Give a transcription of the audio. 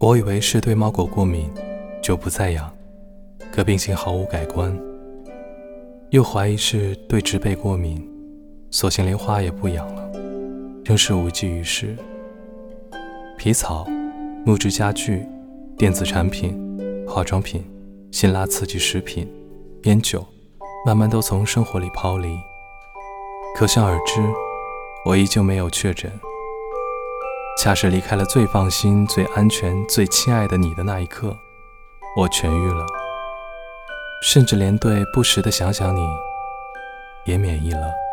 我以为是对猫狗过敏，就不再养，可病情毫无改观。又怀疑是对植被过敏，索性连花也不养了，仍是无济于事。皮草、木质家具、电子产品、化妆品、辛辣刺激食品、烟酒，慢慢都从生活里抛离。可想而知，我依旧没有确诊。恰是离开了最放心、最安全、最亲爱的你的那一刻，我痊愈了，甚至连对不时的想想你也免疫了。